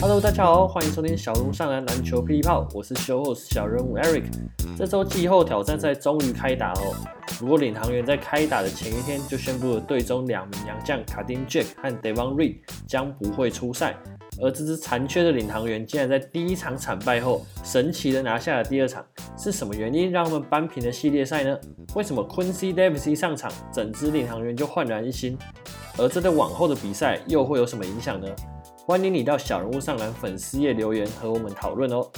Hello，大家好，欢迎收听小人物上篮篮球霹雳炮，我是 Show Host 小人物 Eric。这周季后挑战赛终于开打哦，不过领航员在开打的前一天就宣布了队中两名洋将卡丁 Jack 和 Devon Reed 将不会出赛。而这支残缺的领航员竟然在第一场惨败后，神奇的拿下了第二场，是什么原因让他们扳平了系列赛呢？为什么 Quincy Davis 上场，整支领航员就焕然一新？而这对往后的比赛又会有什么影响呢？欢迎你到小人物上篮粉丝页留言和我们讨论哦。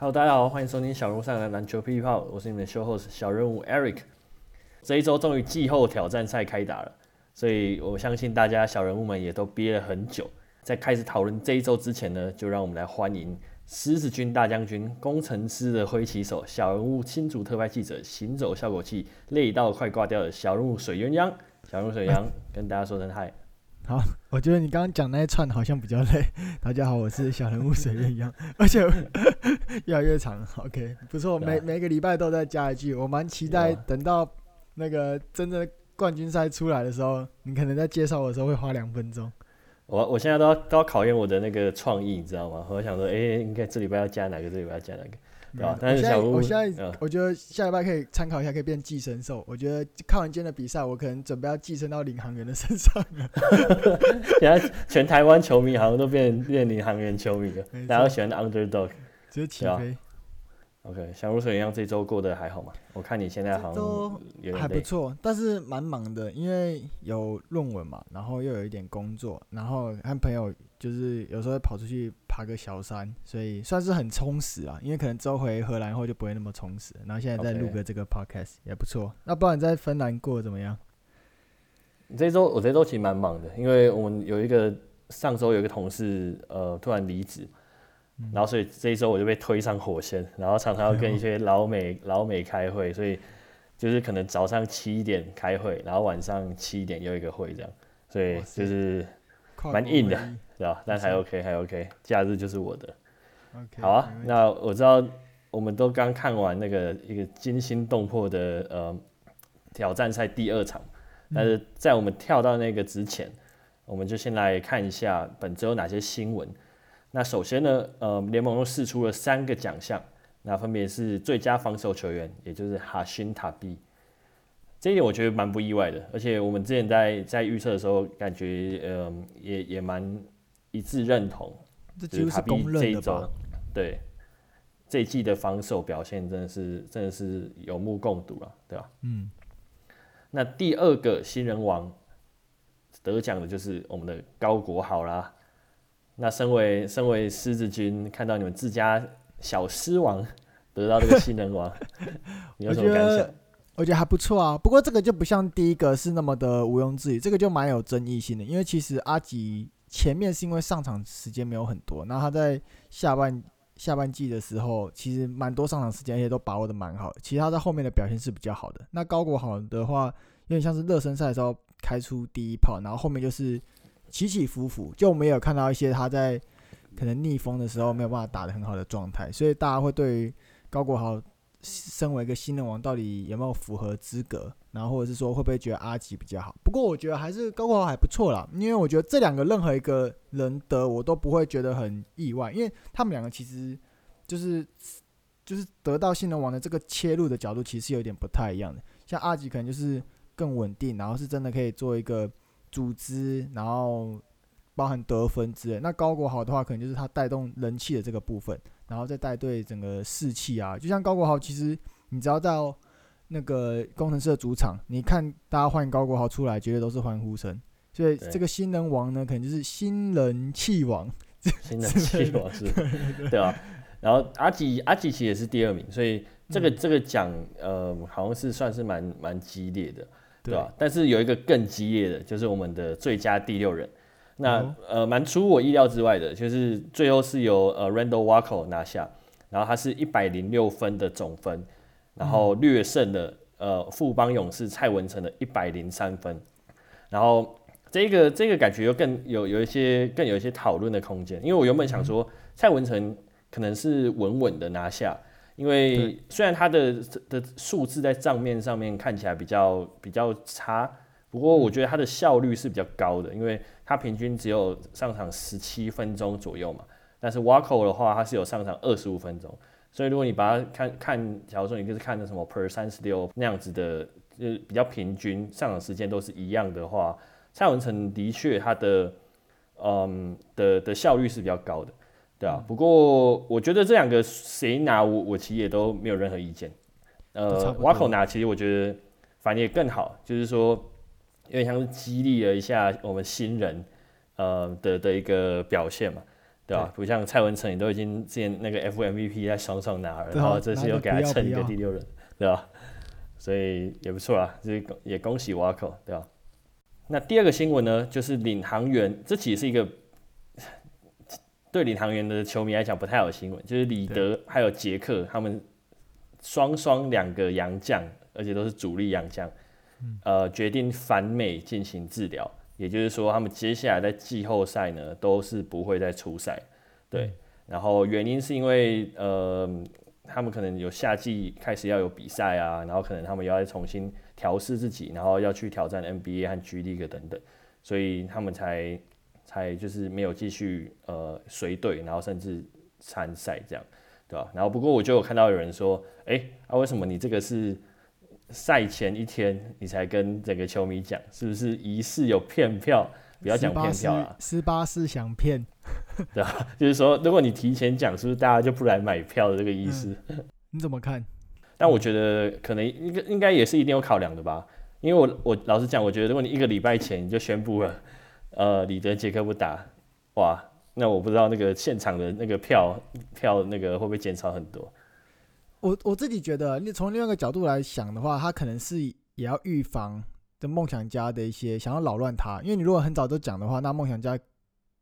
Hello，大家好，欢迎收听小人物上篮篮球霹雳炮，我是你们的 show host 小人物 Eric。这一周终于季后挑战赛开打了，所以我相信大家小人物们也都憋了很久。在开始讨论这一周之前呢，就让我们来欢迎狮子军大将军、工程师的挥旗手、小人物新竹特派记者、行走效果器、累到快挂掉的小人物水鸳鸯。小人物水鸳鸯跟大家说声嗨。好，我觉得你刚刚讲那一串好像比较累。大家好，我是小人物水鸳鸯，而且 越来越长。OK，不错，每每个礼拜都在加一句。我蛮期待等到那个真正冠军赛出来的时候，你可能在介绍我的时候会花两分钟。我我现在都要都要考验我的那个创意，你知道吗？我想说，哎、欸，应该这礼拜要加哪个？这礼拜要加哪个？对吧？但是我现在我觉得下礼拜可以参考一下，可以变寄生兽。我觉得看完今天的比赛，我可能准备要寄生到领航员的身上了。现在全台湾球迷好像都变变领航员球迷了，大家都喜欢 underdog，直接起飞。OK，小如水一样这周过得还好吗？我看你现在好像都还不错，但是蛮忙的，因为有论文嘛，然后又有一点工作，然后和朋友就是有时候会跑出去爬个小山，所以算是很充实啊。因为可能之后回荷兰后就不会那么充实，然后现在在录个这个 podcast 也不错。那不然你在芬兰过得怎么样？这周我这周其实蛮忙的，因为我们有一个上周有一个同事呃突然离职。然后，所以这一周我就被推上火线，然后常常要跟一些 老美老美开会，所以就是可能早上七点开会，然后晚上七点又一个会这样，所以就是蛮硬的，对吧？但还 OK，还 OK，假日就是我的。好啊，那我知道我们都刚看完那个一个惊心动魄的呃挑战赛第二场，但是在我们跳到那个之前，我们就先来看一下本周有哪些新闻。那首先呢，呃，联盟又试出了三个奖项，那分别是最佳防守球员，也就是哈辛塔比，这一点我觉得蛮不意外的，而且我们之前在在预测的时候，感觉呃也也蛮一致认同，这几乎是公认的吧？对，这一季的防守表现真的是真的是有目共睹了，对吧？嗯，那第二个新人王得奖的就是我们的高国豪啦。那身为身为狮子军，看到你们自家小狮王 得到这个新人王，你有什么感想？我，觉得还不错啊。不过这个就不像第一个是那么的毋庸置疑，这个就蛮有争议性的。因为其实阿吉前面是因为上场时间没有很多，那他在下半下半季的时候，其实蛮多上场时间，而且都把握的蛮好。其实他在后面的表现是比较好的。那高国豪的话，有点像是热身赛的时候开出第一炮，然后后面就是。起起伏伏，就没有看到一些他在可能逆风的时候没有办法打得很好的状态，所以大家会对于高国豪身为一个新人王到底有没有符合资格，然后或者是说会不会觉得阿吉比较好？不过我觉得还是高国豪还不错啦，因为我觉得这两个任何一个人得我都不会觉得很意外，因为他们两个其实就是就是得到新人王的这个切入的角度其实是有点不太一样的，像阿吉可能就是更稳定，然后是真的可以做一个。组织，然后包含得分之类。那高国豪的话，可能就是他带动人气的这个部分，然后再带队整个士气啊。就像高国豪，其实你只要到那个工程师的主场，你看大家欢迎高国豪出来，绝对都是欢呼声。所以这个新人王呢，可能就是新人气王。新人气王是，对啊。然后阿吉阿吉其实也是第二名，所以这个、嗯、这个奖呃，好像是算是蛮蛮激烈的。对吧？但是有一个更激烈的，就是我们的最佳第六人。那、嗯、呃，蛮出我意料之外的，就是最后是由呃 Randall Walker 拿下，然后他是一百零六分的总分，然后略胜了呃富邦勇士蔡文成的一百零三分。然后这个这个感觉又更有有一些更有一些讨论的空间，因为我原本想说蔡文成可能是稳稳的拿下，因为虽然他的的数字在账面上面看起来比较比较差，不过我觉得他的效率是比较高的，因为他平均只有上场十七分钟左右嘛，但是 Wako 的话他是有上场二十五分钟，所以如果你把它看看，假如说你就是看的什么 Per 三十六那样子的，就是比较平均上场时间都是一样的话。蔡文成的确，他的嗯的的效率是比较高的，对啊。不过我觉得这两个谁拿我我其实也都没有任何意见。呃，瓦口拿其实我觉得反正也更好，就是说有点像是激励了一下我们新人呃的的一个表现嘛，对吧？不像蔡文成，你都已经之前那个 FMVP 在双双拿了，然后这次又给他蹭一个第六人，对吧？所以也不错啊，就是也恭喜瓦口，对吧？那第二个新闻呢，就是领航员，这其实是一个对领航员的球迷来讲不太好的新闻，就是李德还有杰克他们双双两个洋将，而且都是主力洋将，呃，决定返美进行治疗，也就是说他们接下来在季后赛呢都是不会再出赛，对，然后原因是因为呃。他们可能有夏季开始要有比赛啊，然后可能他们要再重新调试自己，然后要去挑战 NBA 和 G League 等等，所以他们才才就是没有继续呃随队，然后甚至参赛这样，对吧？然后不过我就有看到有人说，哎、欸，啊为什么你这个是赛前一天你才跟整个球迷讲，是不是疑似有骗票？不要讲骗票了，十八是想骗。对啊，就是说，如果你提前讲，是不是大家就不来买票的这个意思？嗯、你怎么看？但我觉得可能应该应该也是一定有考量的吧，因为我我老实讲，我觉得如果你一个礼拜前你就宣布了，呃，李德杰克不打，哇，那我不知道那个现场的那个票票那个会不会减少很多？我我自己觉得，你从另外一个角度来想的话，他可能是也要预防的梦想家的一些想要扰乱他，因为你如果很早就讲的话，那梦想家。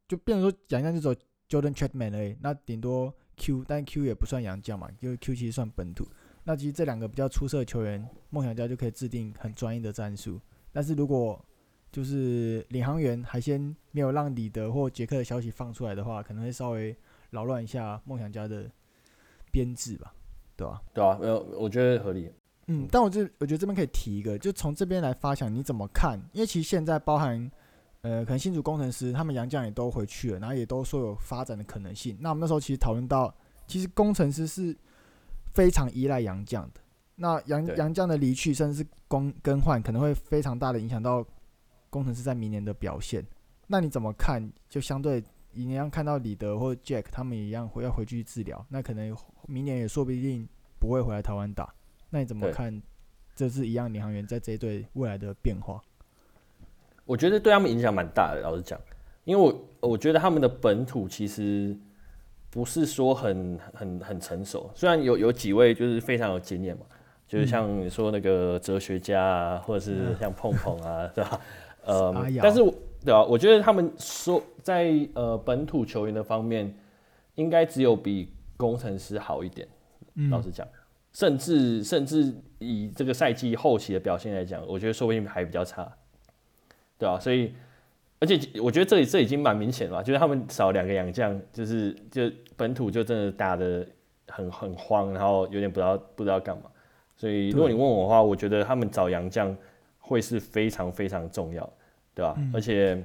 就变成说洋将就走 Jordan Chapman 而已，那顶多 Q，但 Q 也不算洋将嘛，因为 Q 其实算本土。那其实这两个比较出色的球员，梦想家就可以制定很专业的战术。但是如果就是领航员还先没有让李德或杰克的消息放出来的话，可能会稍微扰乱一下梦想家的编制吧，对吧？对啊，没有，我觉得合理。嗯，但我这我觉得这边可以提一个，就从这边来发想，你怎么看？因为其实现在包含。呃，可能新竹工程师他们杨将也都回去了，然后也都说有发展的可能性。那我们那时候其实讨论到，其实工程师是非常依赖杨将的。那杨杨将的离去，甚至是更更换，可能会非常大的影响到工程师在明年的表现。那你怎么看？就相对一样看到李德或 Jack 他们一样会要回去治疗，那可能明年也说不定不会回来台湾打。那你怎么看？这是一样领航员在这一队未来的变化？我觉得对他们影响蛮大的，老实讲，因为我我觉得他们的本土其实不是说很很很成熟，虽然有有几位就是非常有经验嘛，就是像你说那个哲学家啊，或者是像碰碰啊，对吧？呃，但是对啊？我觉得他们说在呃本土球员的方面，应该只有比攻城狮好一点，老实讲，甚至甚至以这个赛季后期的表现来讲，我觉得说不定还比较差。对啊，所以，而且我觉得这里这已经蛮明显了，就是他们少两个洋将，就是就本土就真的打的很很慌，然后有点不知道不知道干嘛。所以如果你问我的话，我觉得他们找洋将会是非常非常重要，对吧？嗯、而且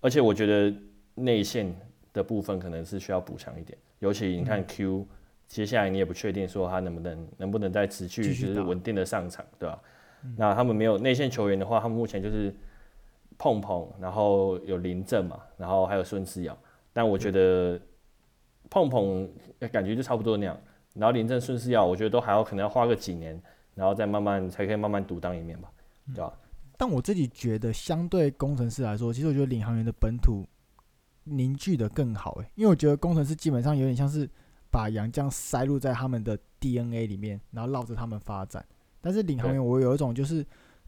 而且我觉得内线的部分可能是需要补强一点，尤其你看 Q，、嗯、接下来你也不确定说他能不能能不能再持续就是稳定的上场，对吧？嗯、那他们没有内线球员的话，他们目前就是。碰碰，然后有林正嘛，然后还有孙思尧，但我觉得碰碰感觉就差不多那样，然后林正、孙思尧，我觉得都还要可能要花个几年，然后再慢慢才可以慢慢独当一面吧，对吧？但我自己觉得，相对工程师来说，其实我觉得领航员的本土凝聚的更好诶，因为我觉得工程师基本上有点像是把洋将塞入在他们的 DNA 里面，然后绕着他们发展，但是领航员我有一种就是。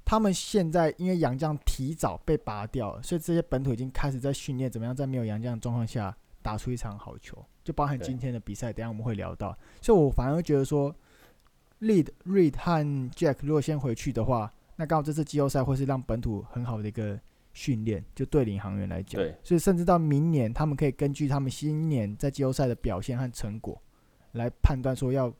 他们现在因为洋将提早被拔掉了，所以这些本土已经开始在训练怎么样在没有洋将的状况下打出一场好球，就包含今天的比赛。等下我们会聊到，所以我反而会觉得说，Lead、Reed 和 Jack 如果先回去的话，那刚好这次季后赛会是让本土很好的一个训练，就对领航员来讲，对，所以甚至到明年，他们可以根据他们新年在季后赛的表现和成果，来判断说要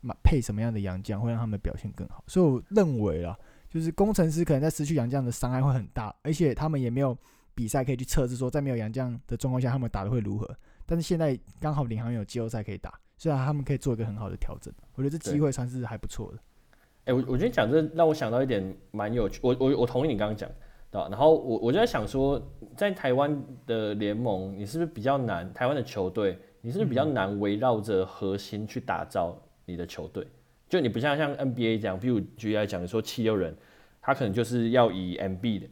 买配什么样的洋将会让他们表现更好。所以我认为啦，就是工程师可能在失去洋将的伤害会很大，而且他们也没有比赛可以去测试说在没有洋将的状况下他们打得会如何。但是现在刚好领航员有季后赛可以打，虽然他们可以做一个很好的调整。我觉得这机会算是还不错的。哎、欸，我我觉得讲这让我想到一点蛮有趣，我我我同意你刚刚讲。然后我我就在想说，在台湾的联盟，你是不是比较难？台湾的球队，你是不是比较难围绕着核心去打造你的球队？就你不像像 NBA 这样，比如举例来讲，说七六人，他可能就是要以 Embiid 的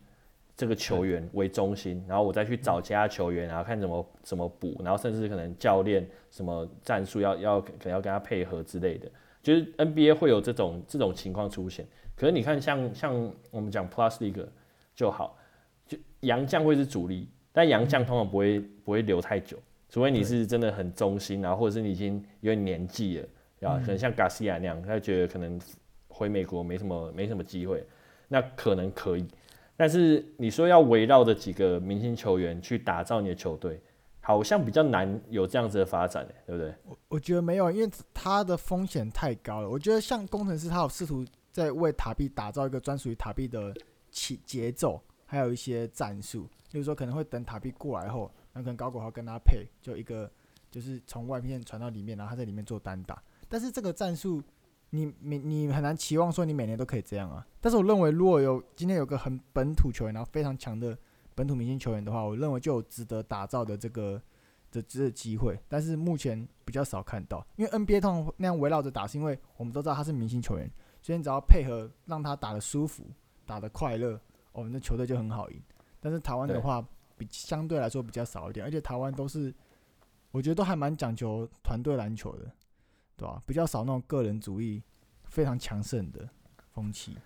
这个球员为中心，然后我再去找其他球员，然后看怎么怎么补，然后甚至可能教练什么战术要要可能要跟他配合之类的，就是 NBA 会有这种这种情况出现。可是你看像，像像我们讲 Plus League。就好，就洋将会是主力，但洋将通常不会不会留太久，除非你是真的很忠心啊，或者是你已经有点年纪了，啊，可能像 Garcia 那样，他觉得可能回美国没什么没什么机会，那可能可以，但是你说要围绕着几个明星球员去打造你的球队，好像比较难有这样子的发展，对不对？我我觉得没有，因为他的风险太高了。我觉得像工程师，他有试图在为塔比打造一个专属于塔比的。起节奏，还有一些战术，例如说可能会等塔比过来后，那可能高国豪跟他配，就一个就是从外面传到里面，然后他在里面做单打。但是这个战术，你你你很难期望说你每年都可以这样啊。但是我认为，如果有今天有个很本土球员，然后非常强的本土明星球员的话，我认为就有值得打造的这个的这机会。但是目前比较少看到，因为 NBA 通常那样围绕着打，是因为我们都知道他是明星球员，所以你只要配合让他打得舒服。打得快乐，我们的球队就很好赢。但是台湾的话，比相对来说比较少一点，而且台湾都是，我觉得都还蛮讲究团队篮球的，对吧？比较少那种个人主义非常强盛的风气，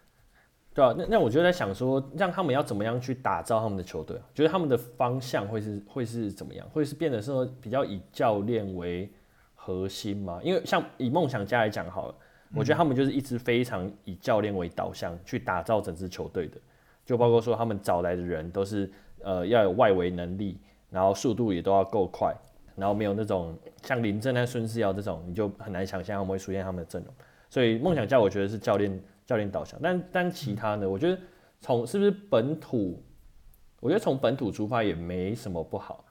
对啊，那那我就在想说，让他们要怎么样去打造他们的球队？觉得他们的方向会是会是怎么样？会是变得说比较以教练为核心吗？因为像以梦想家来讲好了。我觉得他们就是一直非常以教练为导向去打造整支球队的，就包括说他们找来的人都是呃要有外围能力，然后速度也都要够快，然后没有那种像林政和孙思尧这种，你就很难想象他们会出现他们的阵容。所以梦想家我觉得是教练教练导向，但但其他呢，我觉得从是不是本土，我觉得从本土出发也没什么不好，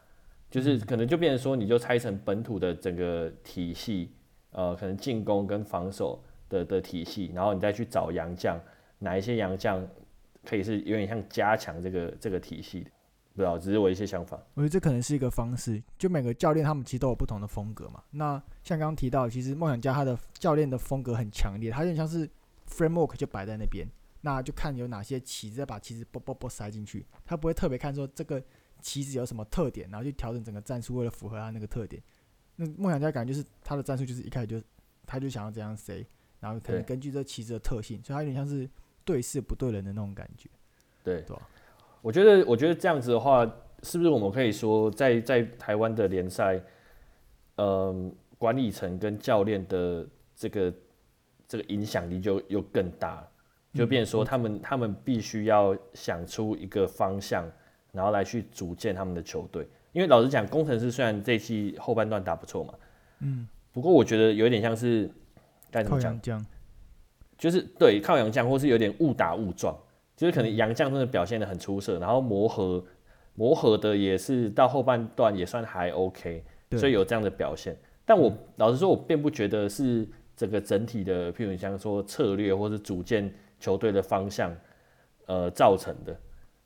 就是可能就变成说你就拆成本土的整个体系，呃，可能进攻跟防守。的的体系，然后你再去找洋将，哪一些洋将可以是有点像加强这个这个体系的，不知道，只是我一些想法。我觉得这可能是一个方式，就每个教练他们其实都有不同的风格嘛。那像刚刚提到，其实梦想家他的教练的风格很强烈，他有点像是 framework 就摆在那边，那就看有哪些旗子，再把旗子啵啵啵塞进去，他不会特别看说这个旗子有什么特点，然后去调整整个战术为了符合他那个特点。那梦想家感觉就是他的战术就是一开始就他就想要这样塞。然后可能根据这棋子的特性，所以它有点像是对事不对人的那种感觉。对，对，我觉得，我觉得这样子的话，是不是我们可以说在，在在台湾的联赛，嗯、呃，管理层跟教练的这个这个影响力就又更大，就变成说他们、嗯、他们必须要想出一个方向，然后来去组建他们的球队。因为老实讲，工程师虽然这期后半段打不错嘛，嗯，不过我觉得有点像是。该怎么讲？就是对靠洋将，或是有点误打误撞，就是可能洋将真的表现的很出色，然后磨合磨合的也是到后半段也算还 OK，所以有这样的表现。但我老实说，我并不觉得是整个整体的，譬如你像说策略或是组建球队的方向，呃，造成的，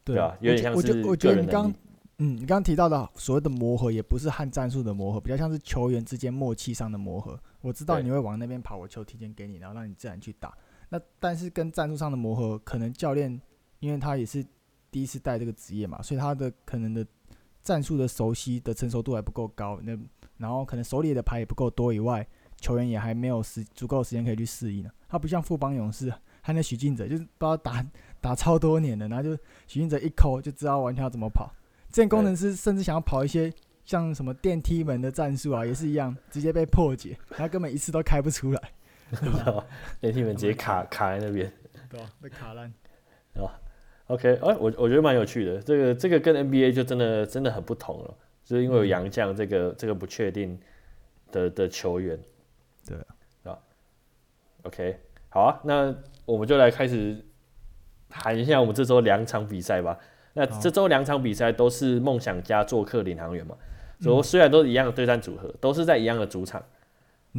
对吧？有点像是个人能力。嗯，你刚刚提到的所谓的磨合，也不是和战术的磨合，比较像是球员之间默契上的磨合。我知道你会往那边跑，我球提前给你，然后让你自然去打。那但是跟战术上的磨合，可能教练因为他也是第一次带这个职业嘛，所以他的可能的战术的熟悉的成熟度还不够高。那然后可能手里的牌也不够多以外，球员也还没有时足够的时间可以去适应。他不像富邦勇士，还那许晋哲就是不知道打 打超多年的，然后就许晋哲一抠就知道完全要怎么跑。这工程师甚至想要跑一些像什么电梯门的战术啊，也是一样，直接被破解，他根本一次都开不出来。电梯门直接卡 卡在那边，对、啊、被卡烂。哦，OK，哎、欸，我我觉得蛮有趣的，这个这个跟 NBA 就真的真的很不同了，就是因为有洋将这个、嗯、这个不确定的的球员，对啊，OK，好啊，那我们就来开始谈一下我们这周两场比赛吧。那这周两场比赛都是梦想家做客领航员嘛，所以虽然都是一样的对战组合，都是在一样的主场，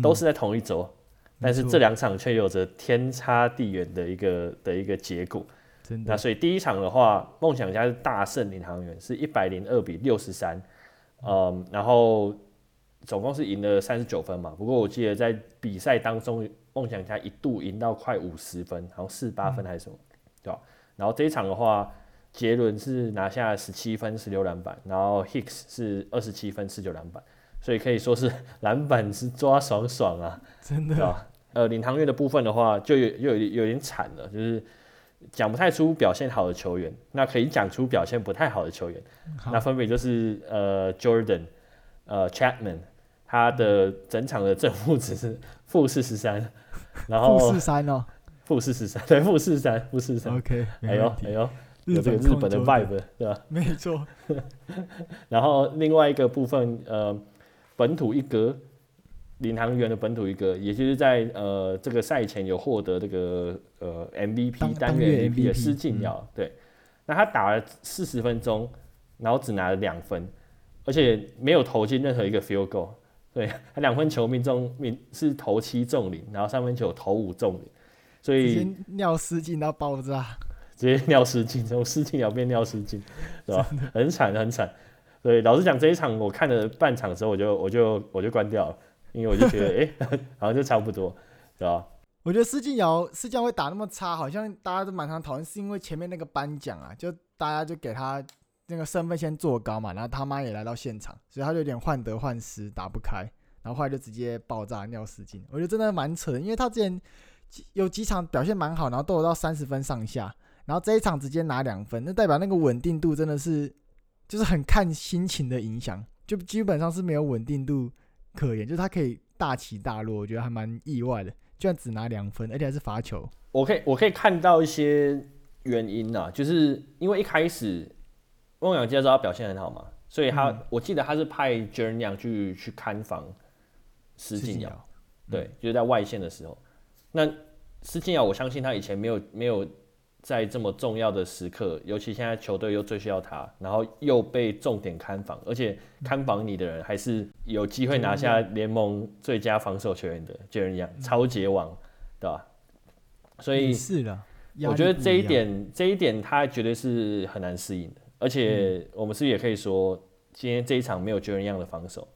都是在同一周、嗯，但是这两场却有着天差地远的一个的一个结果。那所以第一场的话，梦想家是大胜领航员，是一百零二比六十三，嗯，然后总共是赢了三十九分嘛。不过我记得在比赛当中，梦想家一度赢到快五十分，好像四十八分还是什么，嗯、对吧？然后这一场的话，杰伦是拿下十七分十六篮板，然后 Hicks 是二十七分十九篮板，所以可以说是 篮板是抓爽爽啊，真的。啊。呃，领航员的部分的话，就有有有点惨了，就是。讲不太出表现好的球员，那可以讲出表现不太好的球员，那分别就是呃 Jordan，呃 Chapman，他的整场的正负值是负四十三，然后负四三哦，负四十三，对，负四十三，负四十三，OK，哎呦哎呦，有这个日本的 vibe 对吧？没错，然后另外一个部分呃本土一格。领航员的本土一格，也就是在呃这个赛前有获得这个呃 MVP 单元 MVP 的施晋尧，对，那他打了四十分钟，然后只拿了两分，而且没有投进任何一个 field goal，对，他两分球命中命是投七中零，然后三分球投五中零，所以尿失禁到爆炸，直接尿失禁，从施晋尧变尿失禁，对吧？很惨很惨，对，老实讲这一场我看了半场之后，我就我就我就关掉了。因为我就觉得，哎、欸，好像就差不多，对吧？我觉得施晋尧施晋尧会打那么差，好像大家都蛮常讨论，是因为前面那个颁奖啊，就大家就给他那个身份先做高嘛，然后他妈也来到现场，所以他就有点患得患失，打不开，然后后来就直接爆炸尿失禁。我觉得真的蛮扯的，因为他之前有几场表现蛮好，然后都有到三十分上下，然后这一场直接拿两分，那代表那个稳定度真的是就是很看心情的影响，就基本上是没有稳定度。可言，就是他可以大起大落，我觉得还蛮意外的，居然只拿两分，而且还是罚球。我可以我可以看到一些原因啊，就是因为一开始梦想家知道他表现很好嘛，所以他、嗯、我记得他是派 Jaren Young 去去看防施晋尧，对，就是在外线的时候。那施晋尧，我相信他以前没有没有。在这么重要的时刻，尤其现在球队又最需要他，然后又被重点看防，而且看防你的人还是有机会拿下联盟最佳防守球员的 Jaren Young，抄截王，对吧？所以是的，我觉得这一点，这一点他绝对是很难适应的。而且我们是不是也可以说，今天这一场没有 Jaren Young 的防守，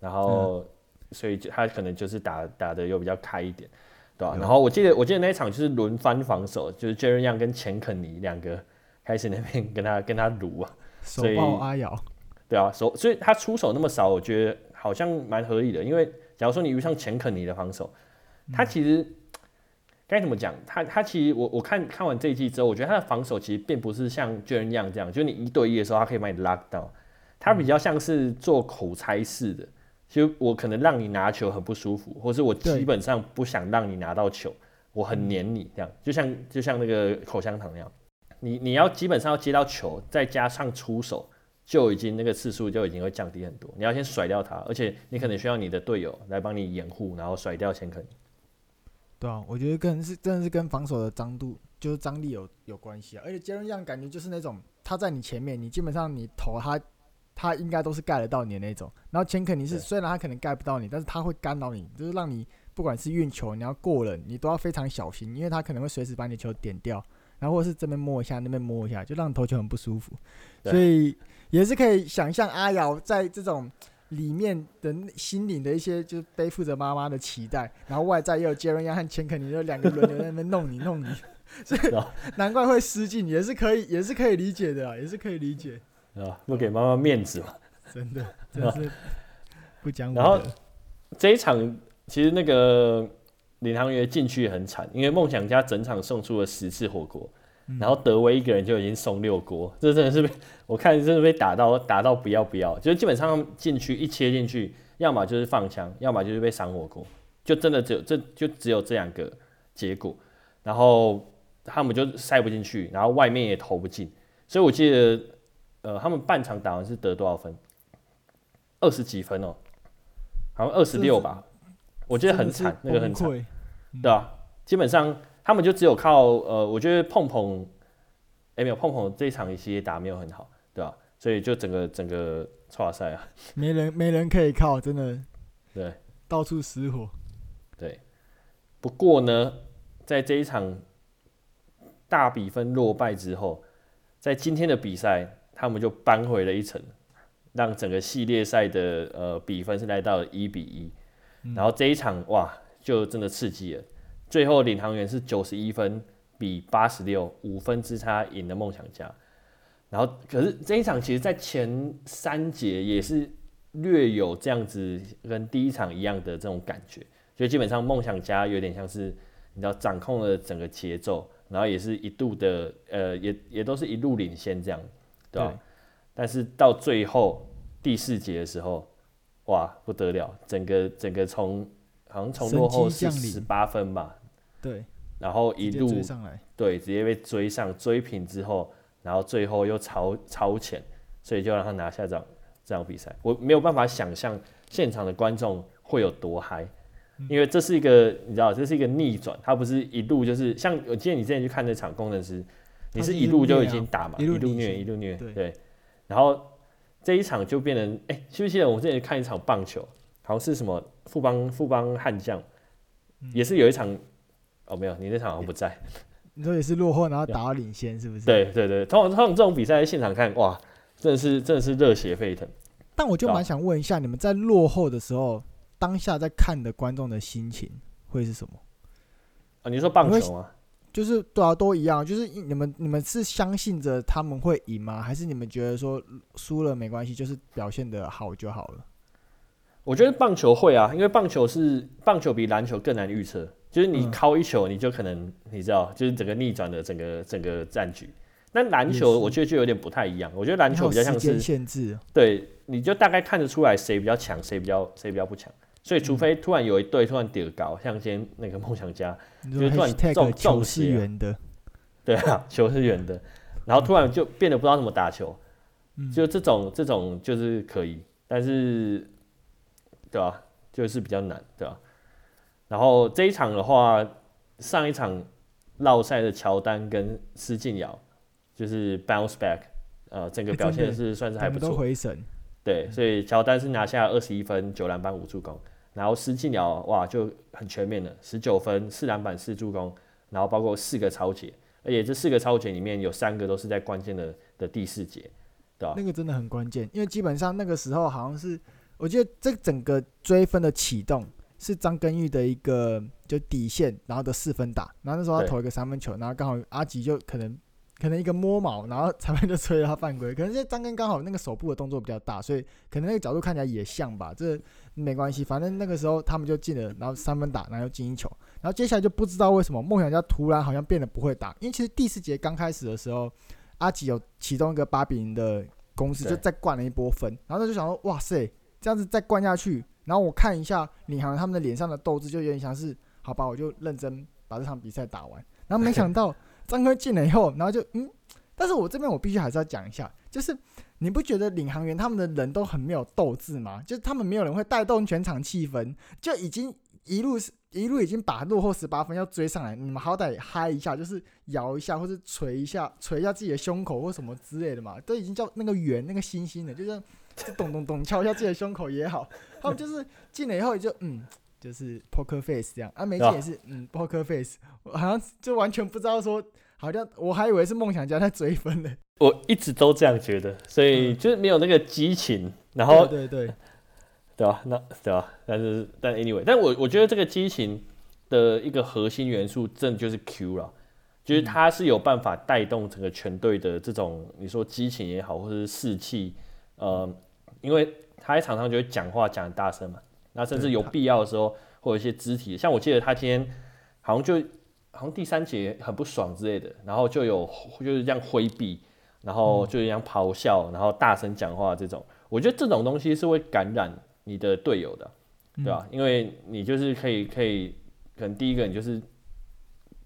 然后所以他可能就是打打的又比较开一点。对吧、啊？然后我记得，我记得那一场就是轮番防守，就是 Jaren Young 跟钱肯尼两个开始那边跟他跟他撸啊，手抱阿瑶，对啊，手所以他出手那么少，我觉得好像蛮合理的。因为假如说你遇上钱肯尼的防守，他其实该怎么讲？他他其实我我看看完这一季之后，我觉得他的防守其实并不是像 Jaren Young 这样，就是你一对一的时候，他可以把你 lock down，他比较像是做口才式的。其实我可能让你拿球很不舒服，或是我基本上不想让你拿到球，我很黏你这样，就像就像那个口香糖那样，你你要基本上要接到球，再加上出手，就已经那个次数就已经会降低很多。你要先甩掉他，而且你可能需要你的队友来帮你掩护，然后甩掉前肯尼。对啊，我觉得跟是真的是跟防守的张度就是张力有有关系啊，而且杰伦样感觉就是那种他在你前面，你基本上你投他。他应该都是盖得到你的那种，然后钱肯尼是虽然他可能盖不到你，但是他会干扰你，就是让你不管是运球，你要过人，你都要非常小心，因为他可能会随时把你球点掉，然后或者是这边摸一下，那边摸一下，就让你投球很不舒服。所以也是可以想象阿瑶在这种里面的心灵的一些，就是背负着妈妈的期待，然后外在又有杰伦亚和钱肯尼，就两个轮流在那边弄你弄你，所以难怪会失禁，也是可以也是可以理解的啊，也是可以理解。啊，不给妈妈面子嘛？真的，真的是不讲。然后这一场其实那个领航员进去也很惨，因为梦想家整场送出了十次火锅，嗯，然后德威一个人就已经送六锅，这真的是被我看真的被打到打到不要不要，就是基本上进去一切进去，要么就是放枪，要么就是被赏火锅，就真的只有这就只有这两个结果。然后他们就塞不进去，然后外面也投不进，所以我记得，呃，他们半场打完是得多少分？二十几分哦，好像二十六吧，我觉得很惨，那个很惨，对啊，基本上他们就只有靠呃，我觉得碰碰，哎、欸、没有碰碰这一场其实也打没有很好，对吧、啊？所以就整个整个差赛啊，没人没人可以靠，真的，对，到处失火，对。不过呢，在这一场大比分落败之后，在今天的比赛，他们就扳回了一城，让整个系列赛的呃比分是来到了一比一。然后这一场哇，就真的刺激了，最后领航员是九十一分比八十六，五分之差赢了梦想家。然后可是这一场其实，在前三节也是略有这样子跟第一场一样的这种感觉。就基本上梦想家有点像是，你知道掌控了整个节奏，然后也是一度的，呃，也也都是一路领先这样，对。但是到最后第四节的时候，哇，不得了，整个整个从好像从落后是十八分吧，对，然后一路上来对，直接被追上追平之后，然后最后又超超前，所以就让他拿下这场这场比赛。我没有办法想象现场的观众会有多嗨。因为这是一个，你知道，这是一个逆转，他不是一路就是像我记得你之前去看那场攻城狮，你是一路就已经打嘛，一路虐，一路虐，对。然后这一场就变成，哎、欸，记不记得我之前看一场棒球，好像是什么富邦富邦悍将，也是有一场，哦没有，你那场好像不在。你说也是落后，然后打到领先，是不是？对对对，通常通常这种比赛在现场看，哇，真的是真的是热血沸腾。但我就蛮想问一下，你们在落后的时候。当下在看的观众的心情会是什么？啊，你说棒球吗？就是对啊，都一样。就是你们你们是相信着他们会赢吗？还是你们觉得说输了没关系，就是表现的好就好了？我觉得棒球会啊，因为棒球是棒球比篮球更难预测。就是你敲一球，你就可能你知道，就是整个逆转的整个整个战局。那篮球我觉得就有点不太一样。我觉得篮球比较像是限制，对，你就大概看得出来谁比较强，谁比较谁比较不强。所以，除非突然有一队突然跌高，像今天那个梦想家，就突然中中邪，对啊，球是圆的，然后突然就变得不知道怎么打球，就这种这种就是可以，但是，对吧？就是比较难，对吧？然后这一场的话，上一场绕赛的乔丹跟施晋尧，就是 bounce back，呃，整个表现是算是还不错，回神，对，所以乔丹是拿下二十一分、九篮板、五助攻。然后施晋尧哇就很全面了，十九分、四篮板、四助攻，然后包括四个超节，而且这四个超节里面有三个都是在关键的的第四节，对吧？那个真的很关键，因为基本上那个时候好像是，我记得这整个追分的启动是张根玉的一个就底线，然后的四分打，然后那时候他投一个三分球，然后刚好阿吉就可能。可能一个摸毛，然后裁判就吹了他犯规。可能这张根刚好那个手部的动作比较大，所以可能那个角度看起来也像吧。这没关系，反正那个时候他们就进了，然后三分打，然后又进一球。然后接下来就不知道为什么梦想家突然好像变得不会打，因为其实第四节刚开始的时候，阿吉有其中一个八比零的攻势，就再灌了一波分。然后他就想说，哇塞，这样子再灌下去，然后我看一下领航他们的脸上的斗志，就有点像是，好吧，我就认真把这场比赛打完。然后没想到。张哥进了以后，然后就嗯，但是我这边我必须还是要讲一下，就是你不觉得领航员他们的人都很没有斗志吗？就是他们没有人会带动全场气氛，就已经一路一路已经把落后十八分要追上来，你们好歹嗨一下，就是摇一下或者捶一下捶一下自己的胸口或什么之类的嘛，都已经叫那个圆那个星星的，就是就咚咚咚敲一下自己的胸口也好，他们就是进了以后也就嗯。就是 poker face 这样啊，没进也是、哦、嗯 poker face，我好像就完全不知道说，好像我还以为是梦想家在追分呢。我一直都这样觉得，所以就是没有那个激情，然后对对对，对吧？那对吧？但是但 anyway，但我我觉得这个激情的一个核心元素，真的就是 Q 了，就是他是有办法带动整个全队的这种你说激情也好，或者是士气，呃，因为他在场上就会讲话讲很大声嘛。那甚至有必要的时候，或者一些肢体，像我记得他今天好像就好像第三节很不爽之类的，然后就有就是这样挥臂，然后就一样咆哮，然后大声讲话这种，我觉得这种东西是会感染你的队友的，对吧？因为你就是可以可以，可能第一个你就是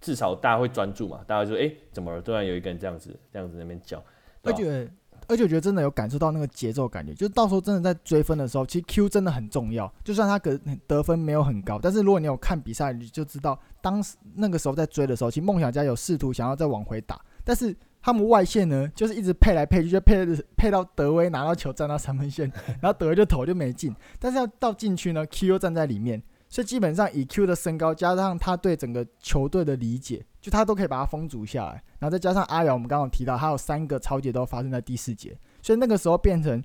至少大家会专注嘛，大家就哎、欸、怎么了？突然有一个人这样子这样子在那边叫，而且而且我觉得真的有感受到那个节奏感觉，就是到时候真的在追分的时候，其实 Q 真的很重要。就算他得得分没有很高，但是如果你有看比赛，你就知道当时那个时候在追的时候，其实梦想家有试图想要再往回打，但是他们外线呢，就是一直配来配去，就配配到德威拿到球站到三分线，然后德威就投就没进，但是要到禁区呢，Q 又站在里面。所以基本上以 Q 的身高加上他对整个球队的理解，就他都可以把它封阻下来。然后再加上阿瑶，我们刚刚提到他有三个超节都发生在第四节，所以那个时候变成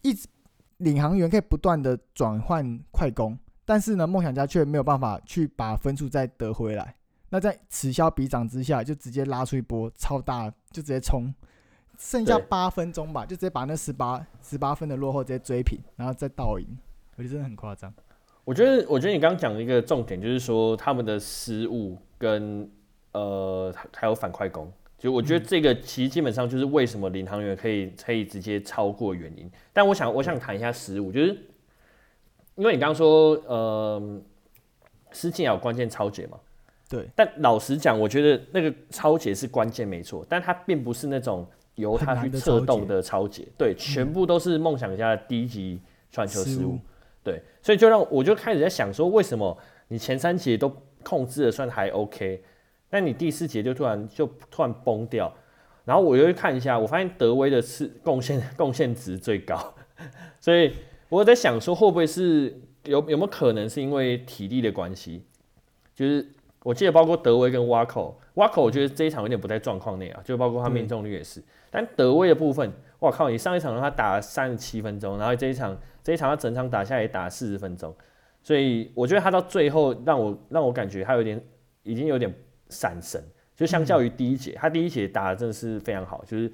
一直领航员可以不断的转换快攻，但是呢，梦想家却没有办法去把分数再得回来。那在此消彼长之下，就直接拉出一波超大，就直接冲，剩下八分钟吧，就直接把那十八十八分的落后直接追平，然后再倒赢，我觉得真的很夸张。我觉得，我觉得你刚刚讲的一个重点就是说他们的失误跟呃还有反快攻，就我觉得这个其实基本上就是为什么领航员可以可以直接超过原因。但我想我想谈一下失误，就是因为你刚刚说呃施晋尧有关键超节嘛，对。但老实讲，我觉得那个超解是关键没错，但它并不是那种由他去策动的超解，对，全部都是梦想家的低级传球失误。对，所以就让我就开始在想说，为什么你前三节都控制的算还 OK，但你第四节就突然就突然崩掉，然后我又去看一下，我发现德威的是贡献贡献值最高，所以我在想说，会不会是有有没有可能是因为体力的关系？就是我记得包括德威跟瓦口，瓦口我觉得这一场有点不在状况内啊，就包括他命中率也是，但德威的部分，我靠，你上一场让他打了三十七分钟，然后这一场。这一场他整场打下来也打四十分钟，所以我觉得他到最后让我让我感觉他有点已经有点闪神，就相较于第一节，他第一节打的真的是非常好，就是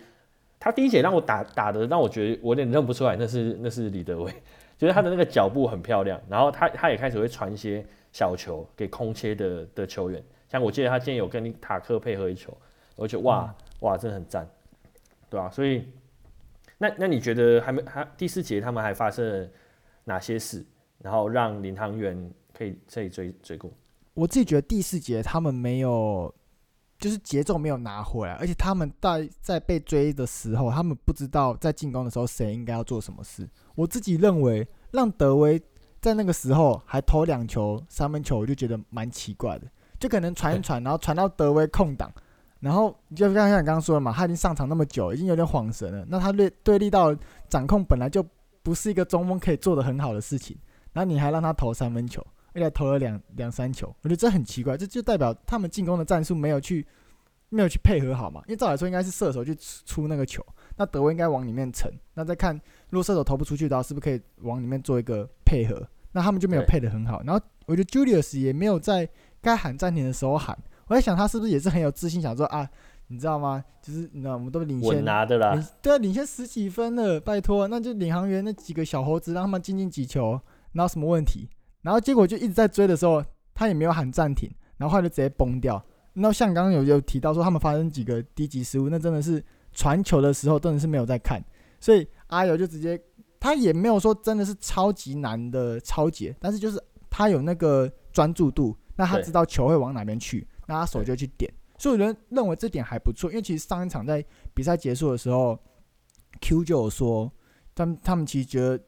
他第一节让我打打的让我觉得我有点认不出来那是那是李德威，就是他的那个脚步很漂亮，然后他他也开始会传一些小球给空切的的球员，像我记得他今天有跟塔克配合一球，我觉得哇哇真的很赞，对吧、啊？所以。那那你觉得还没还第四节他们还发生了哪些事，然后让领航员可以这里追追过？我自己觉得第四节他们没有，就是节奏没有拿回来，而且他们在在被追的时候，他们不知道在进攻的时候谁应该要做什么事。我自己认为让德威在那个时候还投两球三分球，我就觉得蛮奇怪的，就可能传一传，然后传到德威空档。然后就像像你刚刚说的嘛，他已经上场那么久，已经有点恍神了。那他对对立道掌控本来就不是一个中锋可以做得很好的事情，然后你还让他投三分球，而且投了两两三球，我觉得这很奇怪。这就代表他们进攻的战术没有去没有去配合好嘛？因为照来说应该是射手去出那个球，那德威应该往里面沉。那再看如果射手投不出去的话，是不是可以往里面做一个配合？那他们就没有配得很好。然后我觉得 Julius 也没有在该喊暂停的时候喊。我在想，他是不是也是很有自信，想说啊，你知道吗？就是你知道，我们都领先，拿的啦，对啊，领先十几分了，拜托，那就领航员那几个小猴子，让他们进进几球，哪有什么问题？然后结果就一直在追的时候，他也没有喊暂停，然后后来就直接崩掉。那像刚刚有有提到说，他们发生几个低级失误，那真的是传球的时候真的是没有在看，所以阿尤就直接，他也没有说真的是超级难的抄截，但是就是他有那个专注度，那他知道球会往哪边去。那他手就去点，所以有人认为这点还不错，因为其实上一场在比赛结束的时候，Q 就有说，他们他们其实觉得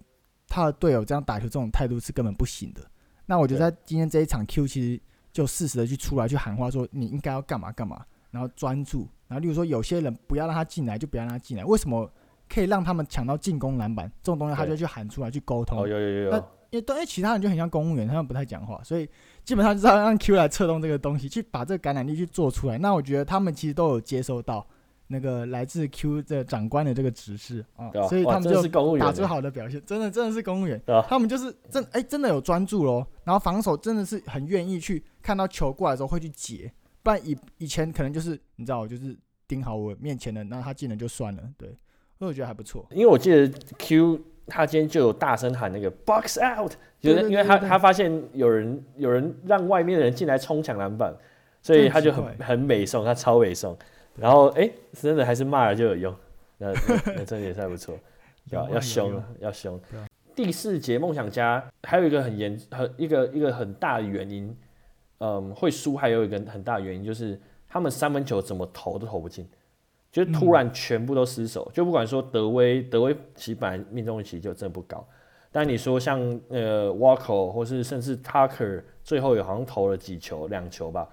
他的队友这样打球这种态度是根本不行的。那我觉得在今天这一场，Q 其实就适时的去出来去喊话，说你应该要干嘛干嘛，然后专注，然后例如说有些人不要让他进来，就不要让他进来。为什么可以让他们抢到进攻篮板？这种东西他就去喊出来去沟通。哦，有有有有。因为对，其他人就很像公务员，他们不太讲话，所以基本上就是要让 Q 来策动这个东西，去把这个感染力去做出来。那我觉得他们其实都有接收到那个来自 Q 的长官的这个指示啊，所以他们就打出好的表现。真的真的是公务员，他们就是真哎真的有专注咯，然后防守真的是很愿意去看到球过来的时候会去接，不然以以前可能就是你知道，就是盯好我面前的，那他进了就算了。对，所以我觉得还不错。因为我记得 Q。他今天就有大声喊那个 box out，就是因为他他发现有人有人让外面的人进来冲抢篮板，所以他就很很美送，他超美送。然后哎，真的还是骂了就有用，那那真的也是还不错，要要凶要凶。第四节梦想家还有一个很严很一个一个很大的原因，嗯，会输还有一个很大的原因就是他们三分球怎么投都投不进，就是突然全部都失手。嗯、就不管说德威，德威其实本来命中率其实就真的不高，但你说像呃 Walker 或是甚至 Tucker，最后也好像投了几球，两球吧。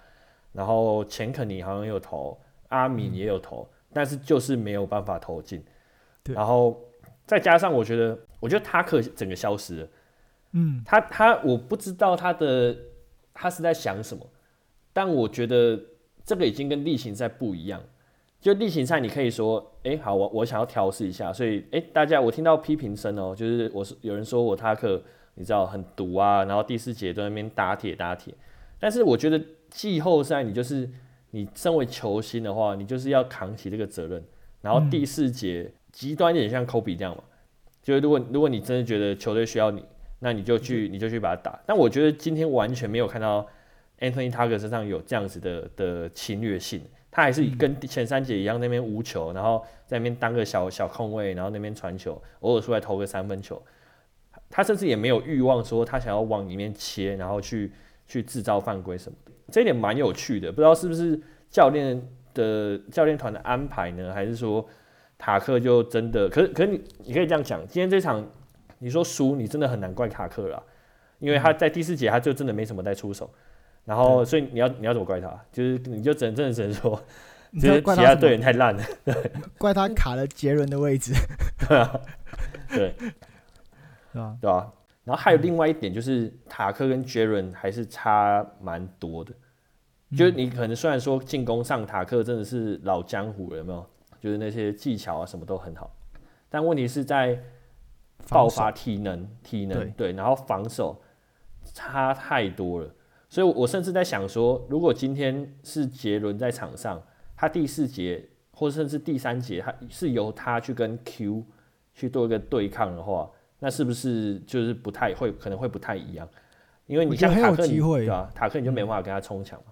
然后钱肯尼好像有投，阿米也有投，嗯、但是就是没有办法投进。然后再加上我觉得，我觉得塔克整个消失了。嗯，他他我不知道他的他是在想什么，但我觉得这个已经跟例行赛不一样。就例行赛你可以说，哎，好，我我想要调试一下，所以哎，大家我听到批评声哦，就是我是有人说我他克你知道很毒啊，然后第四节在那边打铁打铁，但是我觉得季后赛你就是你身为球星的话，你就是要扛起这个责任，然后第四节极端一点像科比这样嘛，就是如果如果你真的觉得球队需要你。那你就去，你就去把它打。但我觉得今天完全没有看到 Anthony Tucker 身上有这样子的的侵略性，他还是跟前三节一样，那边无球，然后在那边当个小小空位，然后那边传球，偶尔出来投个三分球。他甚至也没有欲望说他想要往里面切，然后去去制造犯规什么的。这一点蛮有趣的，不知道是不是教练的教练团的安排呢，还是说塔克就真的？可是可是你你可以这样讲，今天这场。你说输，你真的很难怪卡克了，因为他在第四节他就真的没什么在出手，然后所以你要你要怎么怪他？就是你就只能真的只能说，就是其他队员太烂了，对，怪他卡了杰伦的位置，对啊，对，对吧？对吧？然后还有另外一点就是塔克跟杰伦还是差蛮多的，就是你可能虽然说进攻上塔克真的是老江湖了，有没有？就是那些技巧啊什么都很好，但问题是在。爆发体能，体能对，对，然后防守差太多了，所以我甚至在想说，如果今天是杰伦在场上，他第四节或甚至第三节，他是由他去跟 Q 去做一个对抗的话，那是不是就是不太会，可能会不太一样？因为你像塔克，对啊？塔克你就没办法跟他冲抢嘛，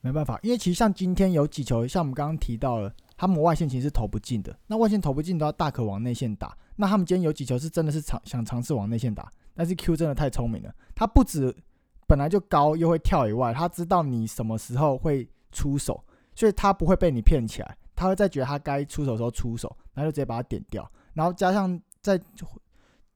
没办法，因为其实像今天有几球，像我们刚刚提到了，他们外线其实是投不进的，那外线投不进都要大可往内线打。那他们今天有几球是真的是尝想尝试往内线打，但是 Q 真的太聪明了，他不止本来就高又会跳以外，他知道你什么时候会出手，所以他不会被你骗起来，他会在觉得他该出手时候出手，然后就直接把他点掉，然后加上在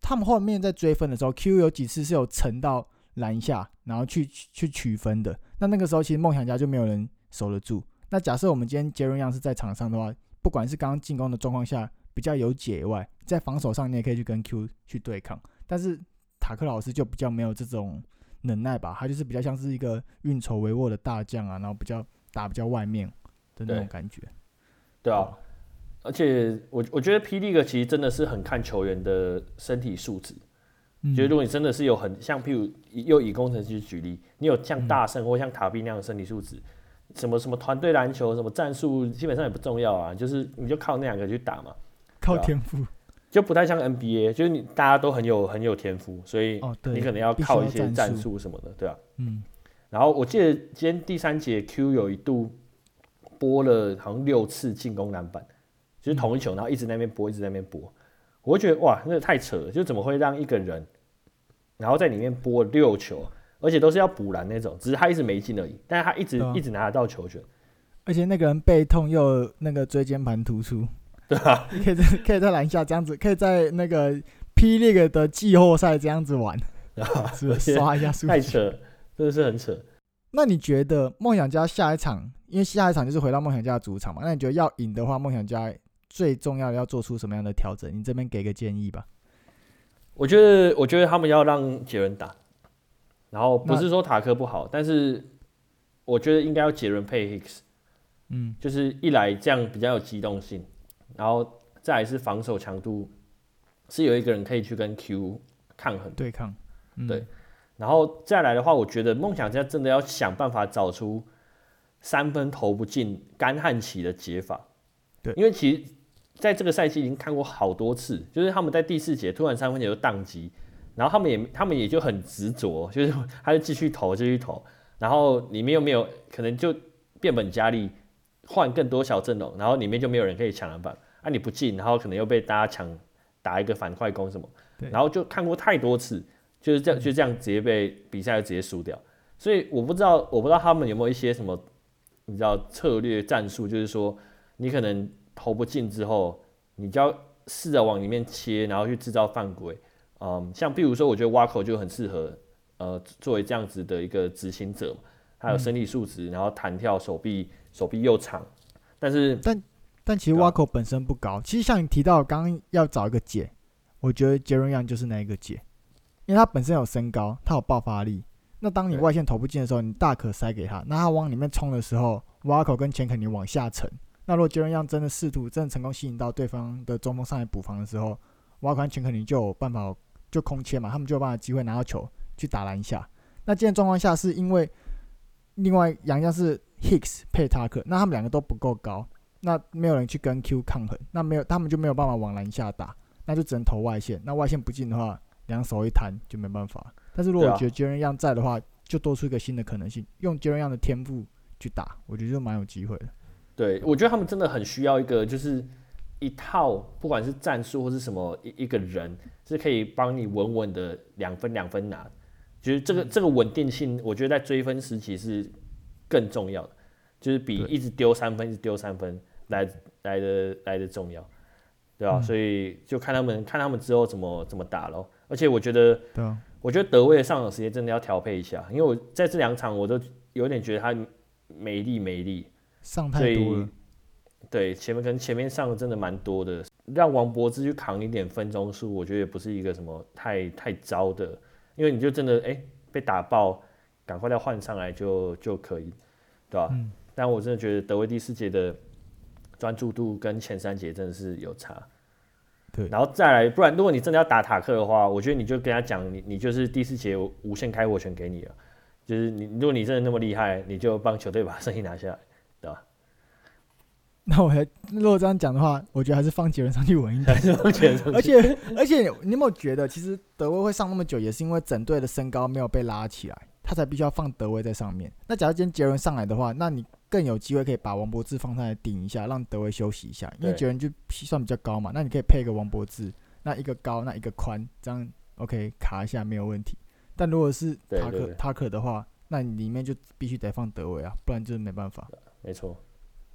他们后面在追分的时候，Q 有几次是有沉到篮下，然后去去取分的，那那个时候其实梦想家就没有人守得住。那假设我们今天杰伦杨是在场上的话，不管是刚刚进攻的状况下。比较有解以外，在防守上你也可以去跟 Q 去对抗，但是塔克老师就比较没有这种能耐吧，他就是比较像是一个运筹帷幄的大将啊，然后比较打比较外面的那种感觉。对，对啊，而且我我觉得 P. League 其实真的是很看球员的身体素质。嗯，觉得如果你真的是有很像，譬如又以工程师举例，你有像大圣或像塔比那样的身体素质，什么什么团队篮球，什么战术，基本上也不重要啊，就是你就靠那两个去打嘛。靠天赋，就不太像 NBA，就是你大家都很有很有天赋，所以你可能要靠一些战术什么的，对吧？嗯。然后我记得今天第三节 Q 有一度拨了好像六次进攻篮板，就是同一球，然后一直在那边拨，一直在那边拨。我会觉得哇，那个太扯了，就怎么会让一个人然后在里面拨六球，而且都是要补篮那种，只是他一直没进而已，但是他一直一直拿得到球权，而且那个人背痛又那个椎间盘突出。对啊，可以在可以在篮下这样子，可以在那个 P League 的季后赛这样子玩，是不是刷一下数据？太扯，真的是很扯。那你觉得梦想家下一场，因为下一场就是回到梦想家的主场嘛？那你觉得要赢的话，梦想家最重要的要做出什么样的调整？你这边给个建议吧。我觉得，我觉得他们要让杰伦打，然后不是说塔克不好，但是我觉得应该要杰伦配 Hicks，嗯，就是一来这样比较有机动性。然后再来是防守强度，是有一个人可以去跟 Q 抗衡对抗，嗯、对。然后再来的话，我觉得梦想家真的要想办法找出三分投不进干旱期的解法。对，因为其实在这个赛季已经看过好多次，就是他们在第四节突然三分球就宕机，然后他们也他们也就很执着，就是他就继续投继续投，然后里面又没有可能就变本加厉。换更多小阵容，然后里面就没有人可以抢篮板，啊你不进，然后可能又被大家抢打一个反快攻什么，然后就看过太多次，就是这样就这样直接被比赛就直接输掉，所以我不知道，我不知道他们有没有一些什么，你知道策略战术，就是说你可能投不进之后，你就要试着往里面切，然后去制造犯规。嗯，像比如说，我觉得挖口就很适合，呃，作为这样子的一个执行者，还有身体素质，然后弹跳手臂，手臂又长，但是但但其实挖口本身不高，其实像你提到刚刚要找一个解，我觉得杰伦杨就是那一个解，因为他本身有身高，他有爆发力。那当你外线投不进的时候，你大可塞给他，那他往里面冲的时候，挖口跟钱肯尼往下沉。那如果杰伦杨真的试图真的成功吸引到对方的中锋上来补防的时候，挖口跟钱肯尼就有办法。就空切嘛，他们就有办法机会拿到球去打篮下。那今天状况下是因为另外杨将是 Hicks 配塔克，那他们两个都不够高，那没有人去跟 Q 抗衡，那没有他们就没有办法往篮下打，那就只能投外线。那外线不进的话，两手一摊就没办法。但是如果我觉得杰伦样在的话，就多出一个新的可能性，用杰伦样的天赋去打，我觉得就蛮有机会的。对，我觉得他们真的很需要一个就是。一套不管是战术或是什么一一个人是可以帮你稳稳的两分两分拿，就是这个这个稳定性，我觉得在追分时期是更重要的，就是比一直丢三分一直丢三分来来的来的重要，对吧？所以就看他们看他们之后怎么怎么打咯。而且我觉得，我觉得德威的上场时间真的要调配一下，因为我在这两场我都有点觉得他没力没力，上太多了。对，前面可能前面上的真的蛮多的，让王柏芝去扛一点分钟数，我觉得也不是一个什么太太糟的，因为你就真的哎、欸、被打爆，赶快再换上来就就可以，对吧？嗯、但我真的觉得德威第四节的专注度跟前三节真的是有差，对，然后再来，不然如果你真的要打塔克的话，我觉得你就跟他讲，你你就是第四节无限开火权给你了，就是你如果你真的那么厉害，你就帮球队把胜利拿下来，对吧？那我还如果这样讲的话，我觉得还是放杰伦上去稳一点。而且而且，你有没有觉得，其实德威会上那么久，也是因为整队的身高没有被拉起来，他才必须要放德威在上面。那假如今天杰伦上来的话，那你更有机会可以把王柏志放上来顶一下，让德威休息一下，因为杰伦就算比较高嘛。那你可以配一个王柏志，那一个高，那一个宽，这样 OK 卡一下没有问题。但如果是塔克塔克的话，那你里面就必须得放德威啊，不然就是没办法。没错。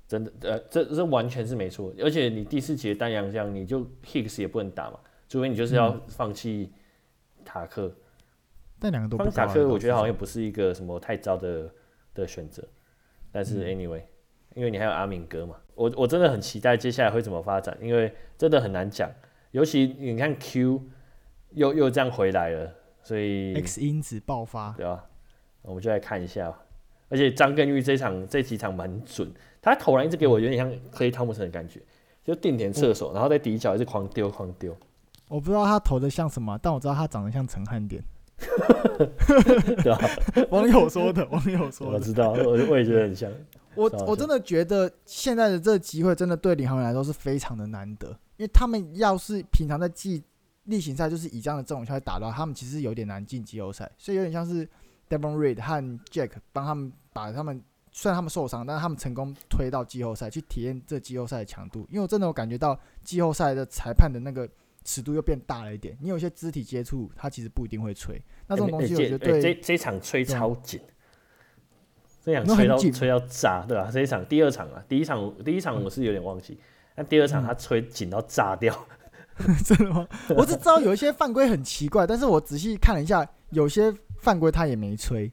真的，呃，这这完全是没错，而且你第四节单阳将，你就 Hicks 也不能打嘛，除非你就是要放弃塔克。嗯、但两个都放塔克，我觉得好像也不是一个什么太糟的的选择。但是 anyway，、嗯、因为你还有阿敏哥嘛，我我真的很期待接下来会怎么发展，因为真的很难讲。尤其你看 Q 又又这样回来了，所以 X 因子爆发，对吧？我们就来看一下。而且张根玉这场这几场蛮准。他投篮一直给我有点像克里汤姆森的感觉，就定点射手，然后在底角一直狂丢狂丢。我不知道他投的像什么，但我知道他长得像陈汉典。对啊，网友说的，网友说的。我知道，我我也觉得很像。我我真的觉得现在的这个机会真的对领航员来说是非常的难得，因为他们要是平常在季例行赛就是以这样的这种赛打的话，他们其实有点难进季后赛，所以有点像是 Devon Reed 和 Jack 帮他们把他们。虽然他们受伤，但是他们成功推到季后赛去体验这季后赛的强度。因为我真的有感觉到季后赛的裁判的那个尺度又变大了一点。你有些肢体接触，它其实不一定会吹。那这种东西我觉得对、欸欸、这这场吹超紧，这场吹到吹到炸，对吧？这一场第二场啊，第一场第一场我是有点忘记，但第二场他吹紧到炸掉。真的吗？我只知道有一些犯规很奇怪，但是我仔细看了一下，有些犯规他也没吹。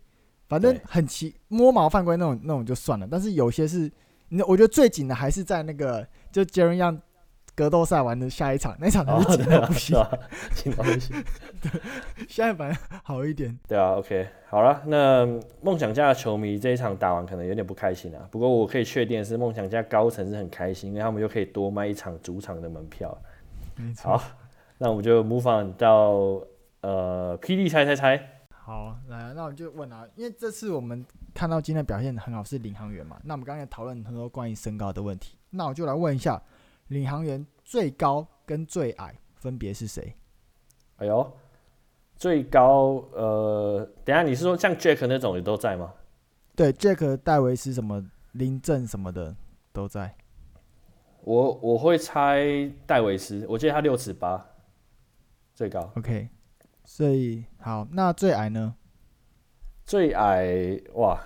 反正很奇摸毛犯规那种那种就算了，但是有些是，你我觉得最紧的还是在那个就杰伦杨格斗赛完的下一场那一场才是紧到不行，紧到不行。对，现在反而好一点。对啊，OK，好了，那梦想家的球迷这一场打完可能有点不开心啊。不过我可以确定的是，梦想家高层是很开心，因为他们又可以多卖一场主场的门票。好，那我们就 move on 到呃，PD 猜猜猜。好，来，那我就问啊，因为这次我们看到今天表现很好是领航员嘛，那我们刚才讨论很多关于身高的问题，那我就来问一下，领航员最高跟最矮分别是谁？哎呦，最高，呃，等下你是说像 Jack 那种也都在吗？对，Jack、戴维斯什么林振什么的都在。我我会猜戴维斯，我记得他六尺八，最高。OK。所以好，那最矮呢？最矮哇，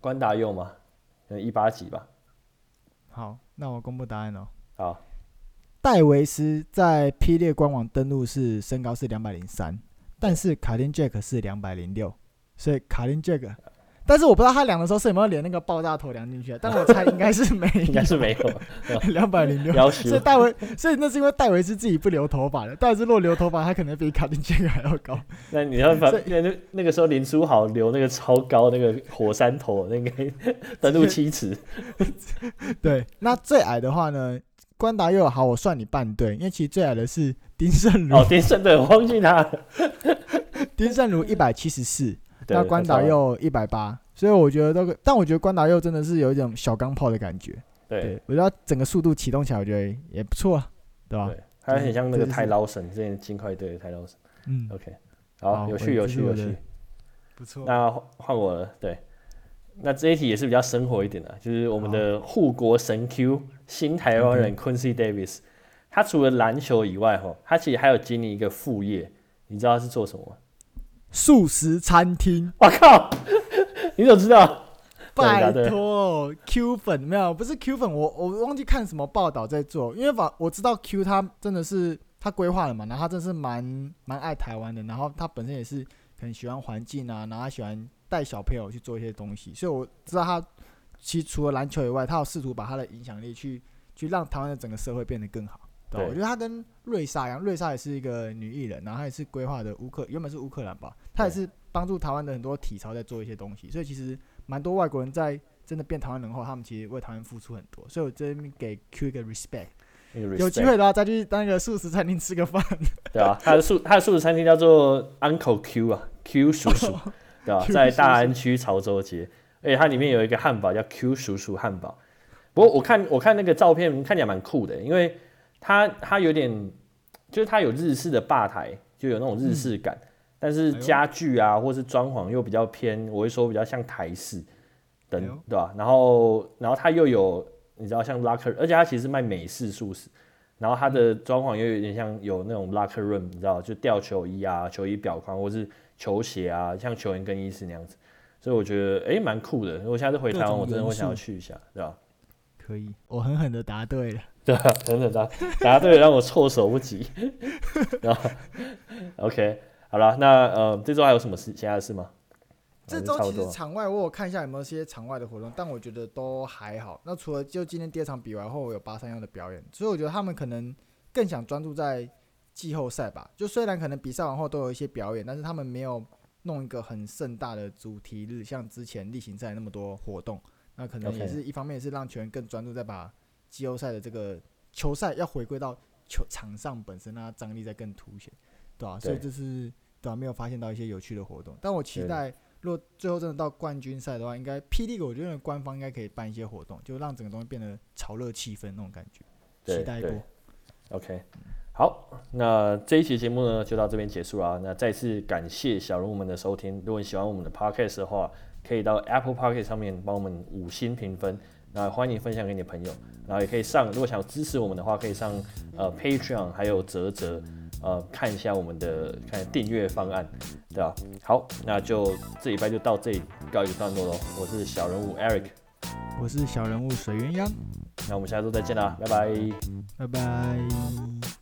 关达佑吗？可能一八几吧。好，那我公布答案哦。好，戴维斯在 P 列官网登录是身高是两百零三，但是卡丁杰克是两百零六，所以卡丁杰克。但是我不知道他量的时候是有没有连那个爆炸头量进去，但我猜应该是没，应该是没有，两百零六。所以戴维，所以那是因为戴维斯自己不留头发的，戴维斯如果留头发，他可能比卡丁杰克还要高。那你要把那那个时候林书豪留那个超高那个火山头，那个登陆七尺。对，那最矮的话呢？关达佑好，我算你半对，因为其实最矮的是丁胜儒。哦，丁胜对，我忘记他。丁胜儒一百七十四。那关达佑一百八，所以我觉得这个，但我觉得关达佑真的是有一种小钢炮的感觉。对，对我觉得整个速度启动起来，我觉得也不错，对吧？对，他很像那个泰劳神，之前金块队的泰劳神。嗯，OK，好，有趣，有趣，有趣，不错。那换我了，对，那这一题也是比较生活一点的，就是我们的护国神 Q 新台湾人 Quincy Davis，他除了篮球以外，哈，他其实还有经营一个副业，你知道他是做什么吗？素食餐厅，我靠！你怎么知道？拜托，Q 粉没有，不是 Q 粉，我我忘记看什么报道在做，因为反我知道 Q 他真的是他规划了嘛，然后他真的是蛮蛮爱台湾的，然后他本身也是很喜欢环境啊，然后他喜欢带小朋友去做一些东西，所以我知道他其实除了篮球以外，他有试图把他的影响力去去让台湾的整个社会变得更好。对，我觉得他跟瑞莎一样，瑞莎也是一个女艺人，然后她也是规划的乌克，原本是乌克兰吧，她也是帮助台湾的很多体操在做一些东西，所以其实蛮多外国人在真的变台湾人后，他们其实为台湾付出很多，所以我这边给 Q 一个 respect，有机会的话再去当一个素食餐厅吃个饭。对啊，他的素他的素食餐厅叫做 Uncle Q 啊，Q 叔叔，对吧？在大安区潮州街，而且它里面有一个汉堡叫 Q 叔叔汉堡，不过我看我看那个照片看起来蛮酷的，因为。它它有点，就是它有日式的吧台，就有那种日式感，嗯、但是家具啊，或是装潢又比较偏，我会说比较像台式等，哎、对吧？然后然后它又有，你知道像 locker，而且它其实是卖美式素食，然后它的装潢又有点像有那种 locker room，你知道，就吊球衣啊、球衣表框，或是球鞋啊，像球员更衣室那样子，所以我觉得哎蛮酷的。如果下次回台湾，我真的会想要去一下，对吧？可以，我狠狠的答对了。对啊，等等答答对了，让我措手不及。然后，OK，好了，那呃，这周还有什么事？其他的事吗？这周其实场外我有看一下有没有些场外的活动，但我觉得都还好。那除了就今天第二场比完后，我有八三幺的表演，所以我觉得他们可能更想专注在季后赛吧。就虽然可能比赛完后都有一些表演，但是他们没有弄一个很盛大的主题日，像之前例行赛那么多活动。那可能也是一方面，是让球员更专注在把。季后赛的这个球赛要回归到球场上本身，那张力再更凸显，对吧、啊？所以这是对啊，没有发现到一些有趣的活动。但我期待，如果最后真的到冠军赛的话，应该霹雳，我觉得官方应该可以办一些活动，就让整个东西变得潮热气氛那种感觉。期待过。OK，好，那这一期节目呢就到这边结束了。那再次感谢小人物们的收听。如果你喜欢我们的 Podcast 的话，可以到 Apple Podcast 上面帮我们五星评分。那欢迎分享给你的朋友，然后也可以上，如果想要支持我们的话，可以上呃 Patreon 还有泽泽呃看一下我们的看订阅方案，对吧？好，那就这礼拜就到这里告一个段落喽。我是小人物 Eric，我是小人物水鸳鸯，那我们下周再见啦，拜拜，拜拜。